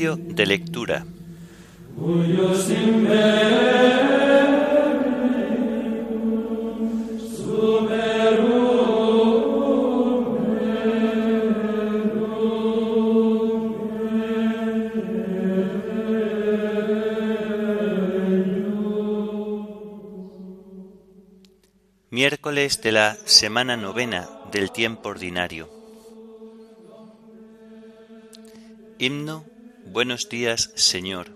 De lectura. Miércoles de la semana novena del tiempo ordinario. Himno Buenos días, Señor.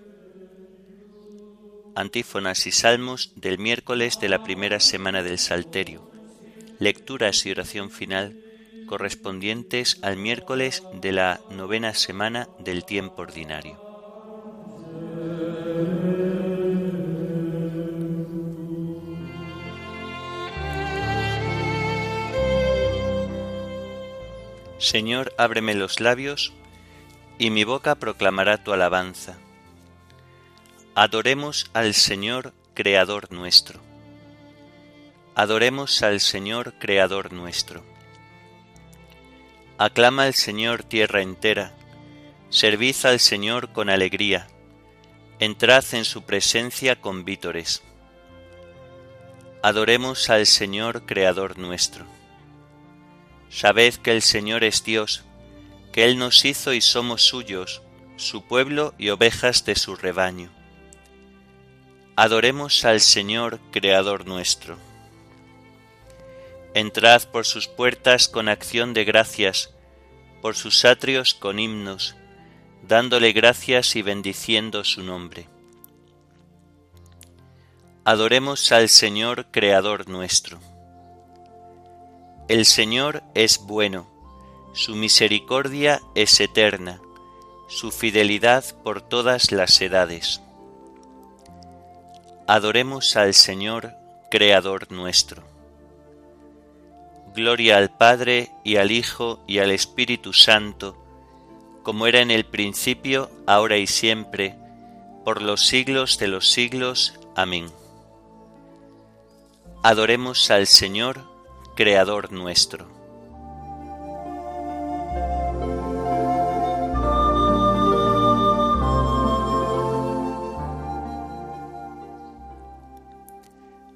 Antífonas y salmos del miércoles de la primera semana del Salterio. Lecturas y oración final correspondientes al miércoles de la novena semana del tiempo ordinario. Señor, ábreme los labios y mi boca proclamará tu alabanza. Adoremos al Señor, Creador nuestro. Adoremos al Señor, Creador nuestro. Aclama al Señor tierra entera, servid al Señor con alegría, entrad en su presencia con vítores. Adoremos al Señor, Creador nuestro. Sabed que el Señor es Dios, que Él nos hizo y somos suyos, su pueblo y ovejas de su rebaño. Adoremos al Señor, Creador nuestro. Entrad por sus puertas con acción de gracias, por sus atrios con himnos, dándole gracias y bendiciendo su nombre. Adoremos al Señor, Creador nuestro. El Señor es bueno su misericordia es eterna, su fidelidad por todas las edades. Adoremos al Señor, Creador nuestro. Gloria al Padre y al Hijo y al Espíritu Santo, como era en el principio, ahora y siempre, por los siglos de los siglos. Amén. Adoremos al Señor, Creador nuestro.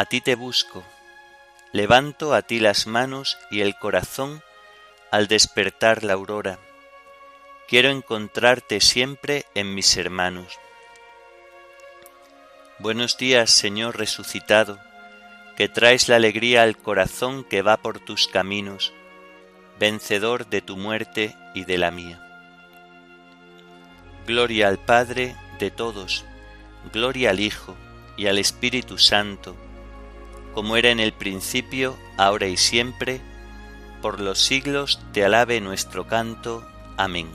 a ti te busco, levanto a ti las manos y el corazón al despertar la aurora. Quiero encontrarte siempre en mis hermanos. Buenos días, Señor resucitado, que traes la alegría al corazón que va por tus caminos, vencedor de tu muerte y de la mía. Gloria al Padre de todos, gloria al Hijo y al Espíritu Santo, como era en el principio, ahora y siempre, por los siglos te alabe nuestro canto. Amén.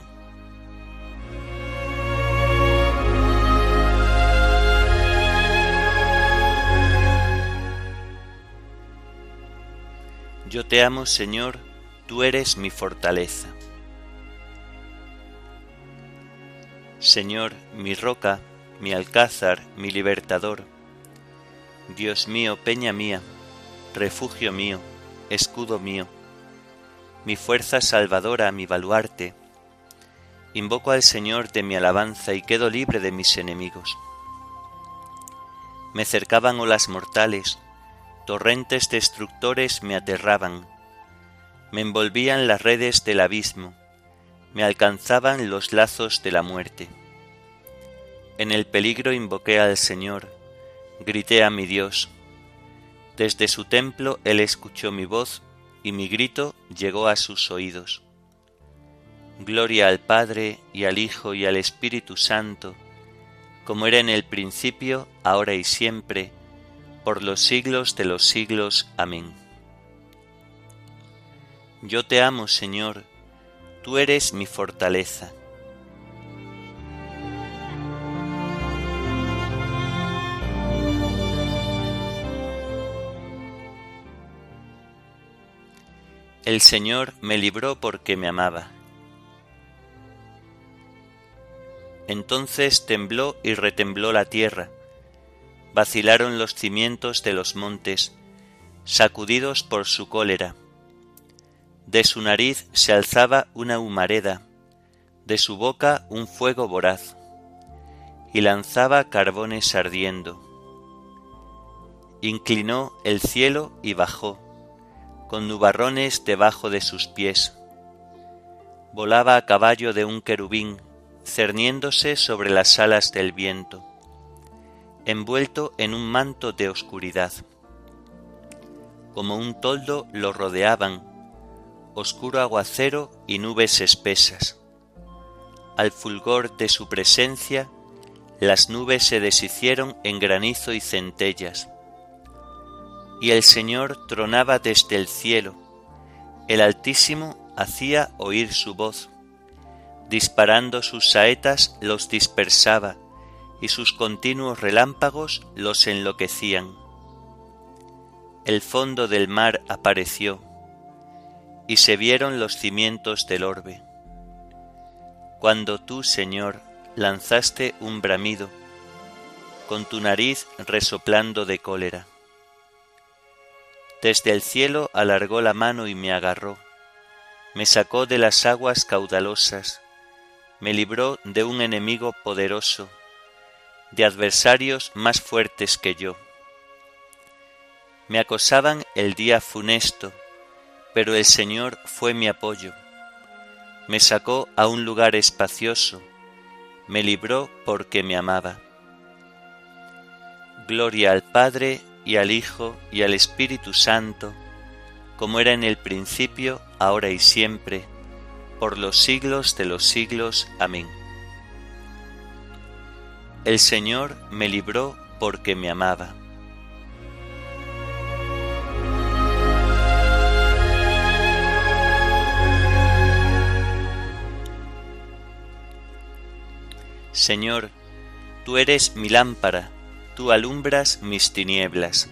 Yo te amo, Señor, tú eres mi fortaleza. Señor, mi roca, mi alcázar, mi libertador, Dios mío, peña mía, refugio mío, escudo mío, mi fuerza salvadora, mi baluarte. Invoco al Señor de mi alabanza y quedo libre de mis enemigos. Me cercaban olas mortales, torrentes destructores me aterraban, me envolvían las redes del abismo, me alcanzaban los lazos de la muerte. En el peligro invoqué al Señor, grité a mi Dios. Desde su templo Él escuchó mi voz y mi grito llegó a sus oídos. Gloria al Padre y al Hijo y al Espíritu Santo, como era en el principio, ahora y siempre, por los siglos de los siglos. Amén. Yo te amo, Señor, tú eres mi fortaleza. El Señor me libró porque me amaba. Entonces tembló y retembló la tierra, vacilaron los cimientos de los montes, sacudidos por su cólera. De su nariz se alzaba una humareda, de su boca un fuego voraz, y lanzaba carbones ardiendo. Inclinó el cielo y bajó, con nubarrones debajo de sus pies. Volaba a caballo de un querubín, cerniéndose sobre las alas del viento, envuelto en un manto de oscuridad. Como un toldo lo rodeaban, oscuro aguacero y nubes espesas. Al fulgor de su presencia, las nubes se deshicieron en granizo y centellas. Y el Señor tronaba desde el cielo, el Altísimo hacía oír su voz, disparando sus saetas los dispersaba, y sus continuos relámpagos los enloquecían. El fondo del mar apareció, y se vieron los cimientos del orbe. Cuando tú, Señor, lanzaste un bramido, con tu nariz resoplando de cólera. Desde el cielo alargó la mano y me agarró, me sacó de las aguas caudalosas, me libró de un enemigo poderoso, de adversarios más fuertes que yo. Me acosaban el día funesto, pero el Señor fue mi apoyo. Me sacó a un lugar espacioso, me libró porque me amaba. Gloria al Padre y al Hijo y al Espíritu Santo, como era en el principio, ahora y siempre, por los siglos de los siglos. Amén. El Señor me libró porque me amaba. Señor, tú eres mi lámpara, tú alumbras mis tinieblas.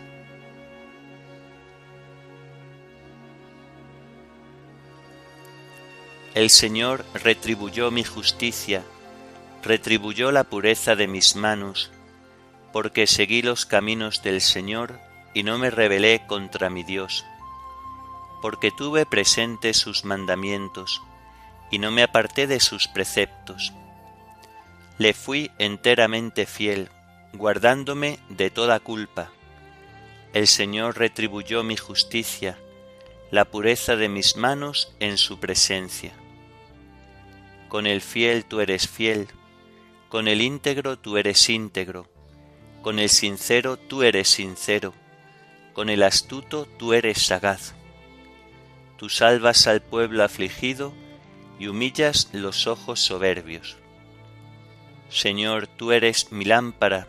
El Señor retribuyó mi justicia, retribuyó la pureza de mis manos, porque seguí los caminos del Señor y no me rebelé contra mi Dios, porque tuve presente sus mandamientos y no me aparté de sus preceptos le fui enteramente fiel, guardándome de toda culpa. El Señor retribuyó mi justicia, la pureza de mis manos en su presencia. Con el fiel tú eres fiel, con el íntegro tú eres íntegro, con el sincero tú eres sincero, con el astuto tú eres sagaz. Tú salvas al pueblo afligido y humillas los ojos soberbios. Señor, tú eres mi lámpara,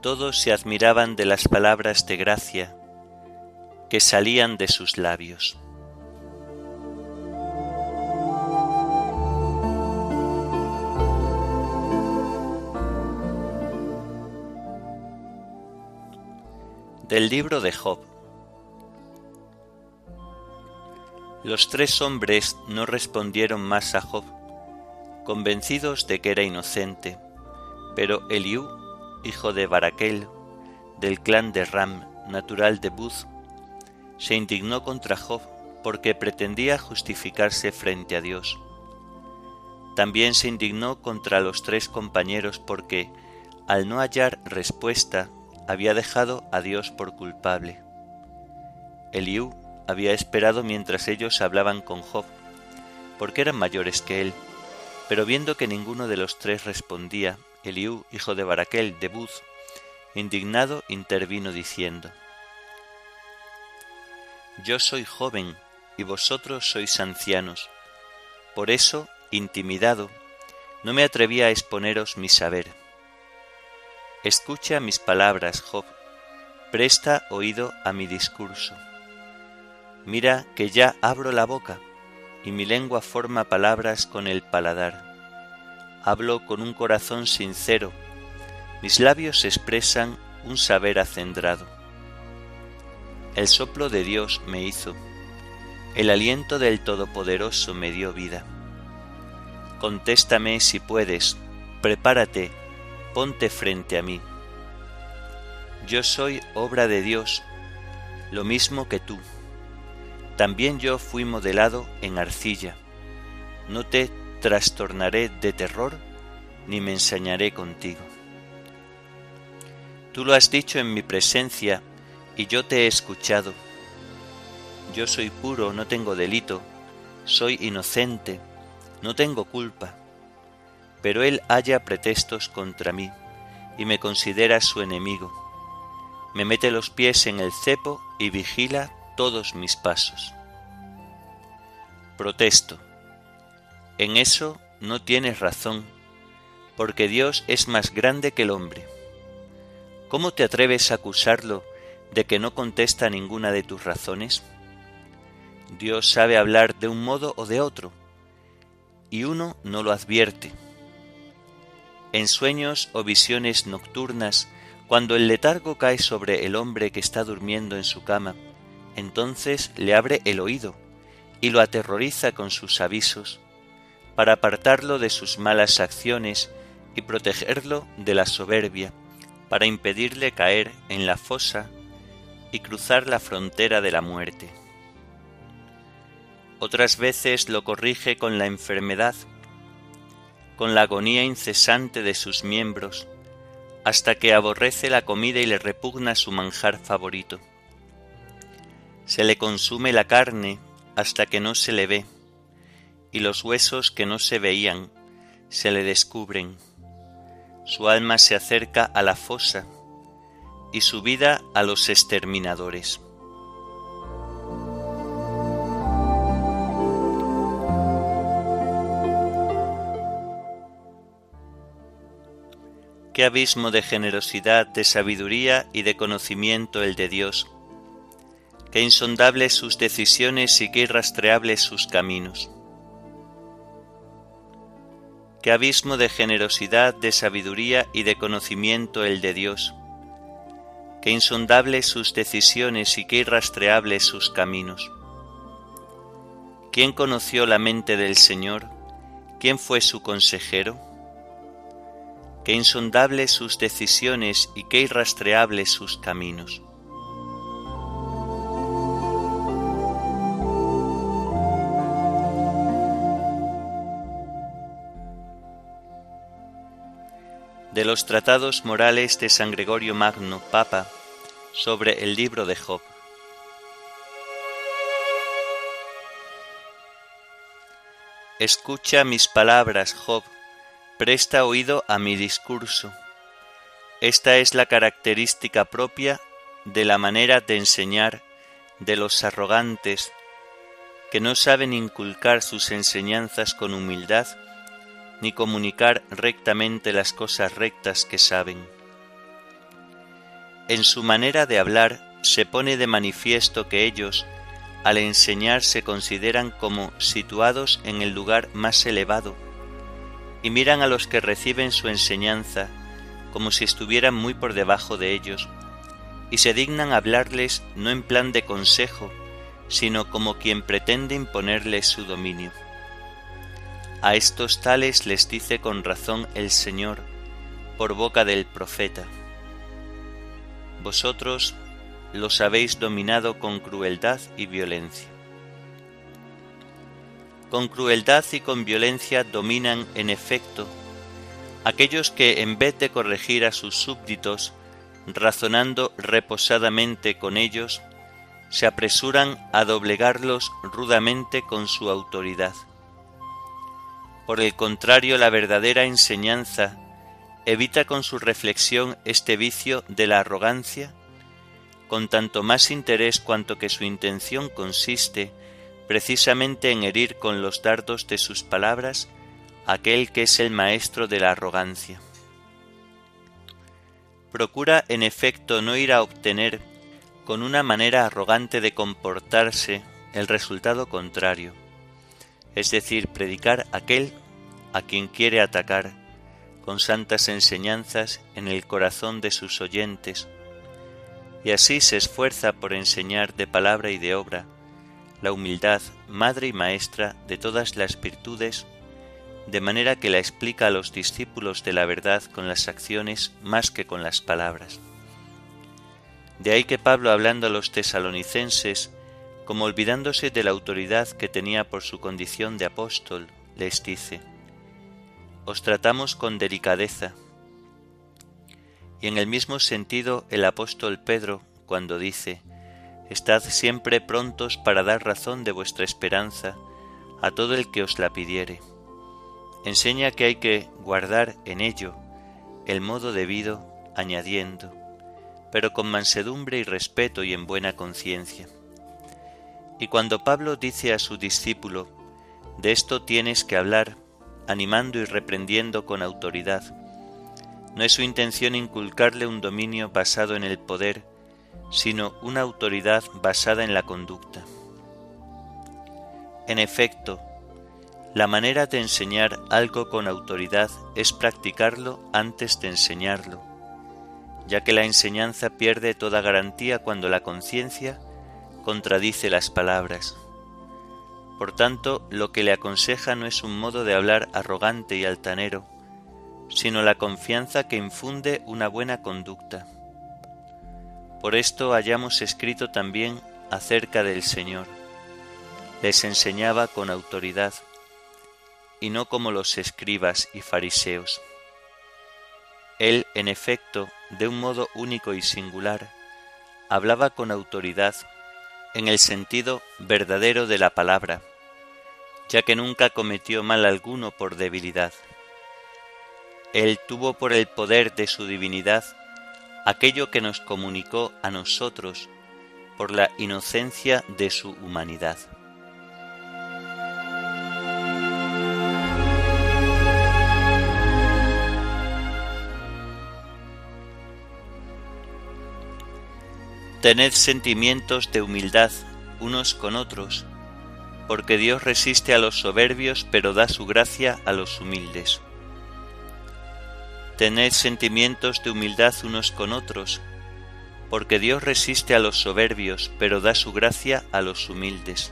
Todos se admiraban de las palabras de gracia que salían de sus labios. Del libro de Job. Los tres hombres no respondieron más a Job, convencidos de que era inocente, pero Eliú, hijo de Baraquel, del clan de Ram, natural de Buz, se indignó contra Job porque pretendía justificarse frente a Dios. También se indignó contra los tres compañeros porque, al no hallar respuesta había dejado a Dios por culpable. Eliú había esperado mientras ellos hablaban con Job, porque eran mayores que él, Pero viendo que ninguno de los tres respondía, Eliú, hijo de Baraquel, de Buz, indignado, intervino diciendo, Yo soy joven y vosotros sois ancianos. Por eso, intimidado, no me atreví a exponeros mi saber. Escucha mis palabras, Job, presta oído a mi discurso. Mira que ya abro la boca, y mi lengua forma palabras con el paladar. Hablo con un corazón sincero, mis labios expresan un saber acendrado. El soplo de Dios me hizo, el aliento del Todopoderoso me dio vida. Contéstame si puedes, prepárate, ponte frente a mí. Yo soy obra de Dios, lo mismo que tú. También yo fui modelado en arcilla. No te trastornaré de terror, ni me ensañaré contigo. Tú lo has dicho en mi presencia, y yo te he escuchado. Yo soy puro, no tengo delito, soy inocente, no tengo culpa. Pero él halla pretextos contra mí, y me considera su enemigo. Me mete los pies en el cepo y vigila todos mis pasos. Protesto. En eso no tienes razón, porque Dios es más grande que el hombre. ¿Cómo te atreves a acusarlo de que no contesta ninguna de tus razones? Dios sabe hablar de un modo o de otro, y uno no lo advierte. En sueños o visiones nocturnas, cuando el letargo cae sobre el hombre que está durmiendo en su cama, entonces le abre el oído y lo aterroriza con sus avisos, para apartarlo de sus malas acciones y protegerlo de la soberbia, para impedirle caer en la fosa y cruzar la frontera de la muerte. Otras veces lo corrige con la enfermedad, con la agonía incesante de sus miembros, hasta que aborrece la comida y le repugna su manjar favorito. Se le consume la carne hasta que no se le ve, y los huesos que no se veían se le descubren. Su alma se acerca a la fosa y su vida a los exterminadores. Qué abismo de generosidad, de sabiduría y de conocimiento el de Dios qué insondables sus decisiones y qué irrastreables sus caminos. Qué abismo de generosidad, de sabiduría y de conocimiento el de Dios. Qué insondables sus decisiones y qué irrastreables sus caminos. ¿Quién conoció la mente del Señor? ¿Quién fue su consejero? Qué insondables sus decisiones y qué irrastreables sus caminos. De los tratados morales de San Gregorio Magno, Papa, sobre el libro de Job. Escucha mis palabras, Job, presta oído a mi discurso. Esta es la característica propia de la manera de enseñar de los arrogantes que no saben inculcar sus enseñanzas con humildad ni comunicar rectamente las cosas rectas que saben. En su manera de hablar se pone de manifiesto que ellos, al enseñar, se consideran como situados en el lugar más elevado, y miran a los que reciben su enseñanza como si estuvieran muy por debajo de ellos, y se dignan hablarles no en plan de consejo, sino como quien pretende imponerles su dominio. A estos tales les dice con razón el Señor por boca del profeta. Vosotros los habéis dominado con crueldad y violencia. Con crueldad y con violencia dominan en efecto aquellos que en vez de corregir a sus súbditos, razonando reposadamente con ellos, se apresuran a doblegarlos rudamente con su autoridad Por el contrario, la verdadera enseñanza evita con su reflexión este vicio de la arrogancia, con tanto más interés cuanto que su intención consiste precisamente en herir con los dardos de sus palabras aquel que es el maestro de la arrogancia. Procura en efecto no ir a obtener con una manera arrogante de comportarse el resultado contrario, es decir, predicar aquel a quien quiere atacar con santas enseñanzas en el corazón de sus oyentes, y así se esfuerza por enseñar de palabra y de obra la humildad, madre y maestra de todas las virtudes, de manera que la explica a los discípulos de la verdad con las acciones más que con las palabras. De ahí que Pablo, hablando a los tesalonicenses, como olvidándose de la autoridad que tenía por su condición de apóstol, les dice, Os tratamos con delicadeza. Y en el mismo sentido el apóstol Pedro, cuando dice, Estad siempre prontos para dar razón de vuestra esperanza a todo el que os la pidiere. Enseña que hay que guardar en ello el modo debido, añadiendo, pero con mansedumbre y respeto y en buena conciencia. Y cuando Pablo dice a su discípulo, de esto tienes que hablar, animando y reprendiendo con autoridad, no es su intención inculcarle un dominio basado en el poder, sino una autoridad basada en la conducta. En efecto, la manera de enseñar algo con autoridad es practicarlo antes de enseñarlo, ya que la enseñanza pierde toda garantía cuando la conciencia contradice las palabras. Por tanto, lo que le aconseja no es un modo de hablar arrogante y altanero, sino la confianza que infunde una buena conducta. Por esto hayamos escrito también acerca del Señor. Les enseñaba con autoridad, y no como los escribas y fariseos. Él, en efecto, de un modo único y singular, hablaba con autoridad en el sentido verdadero de la palabra, ya que nunca cometió mal alguno por debilidad. Él tuvo por el poder de su divinidad aquello que nos comunicó a nosotros por la inocencia de su humanidad. Tened sentimientos de humildad unos con otros, porque Dios resiste a los soberbios, pero da su gracia a los humildes. Tened sentimientos de humildad unos con otros, porque Dios resiste a los soberbios, pero da su gracia a los humildes.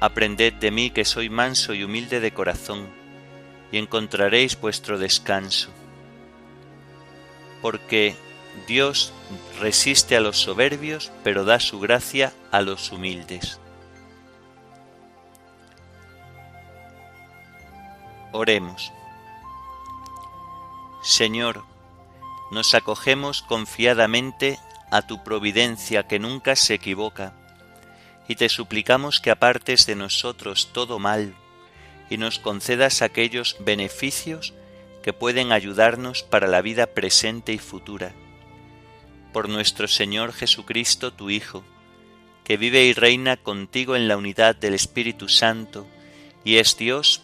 Aprended de mí que soy manso y humilde de corazón, y encontraréis vuestro descanso. Porque Dios resiste a los soberbios, pero da su gracia a los humildes. Oremos. Señor, nos acogemos confiadamente a tu providencia que nunca se equivoca, y te suplicamos que apartes de nosotros todo mal y nos concedas aquellos beneficios que pueden ayudarnos para la vida presente y futura. Por nuestro Señor Jesucristo, tu Hijo, que vive y reina contigo en la unidad del Espíritu Santo, y es Dios